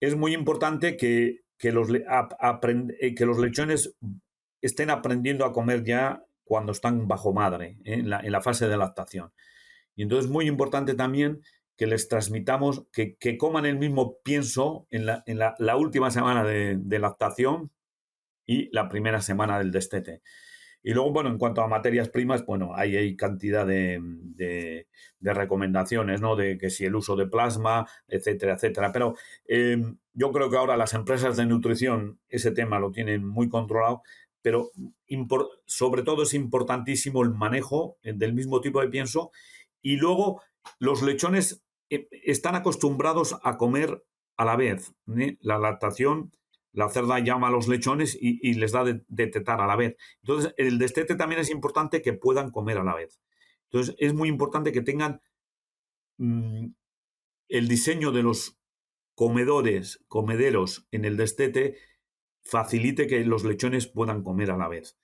es muy importante que, los, eh, que los lechones estén aprendiendo a comer ya cuando están bajo madre, ¿eh? en, la, fase de lactación. Y entonces es muy importante también que les transmitamos, que, coman el mismo pienso en la, en la, última semana de, de, lactación y la primera semana del destete. Y luego, bueno, en cuanto a materias primas, bueno, ahí hay cantidad de, recomendaciones, ¿no? De que si el uso de plasma, etcétera, etcétera. Pero em, yo creo que ahora las empresas de nutrición ese tema lo tienen muy controlado, pero sobre todo es importantísimo el manejo eh, del mismo tipo de pienso. Y luego los lechones eh, están acostumbrados a comer a la vez. ¿eh? La lactación la cerda llama a los lechones y, les da de, tetar a la vez. Entonces, el destete también es importante que puedan comer a la vez. Entonces, es muy importante que tengan mm, el diseño de los comedores, comederos en el destete, facilite que los lechones puedan comer a la vez.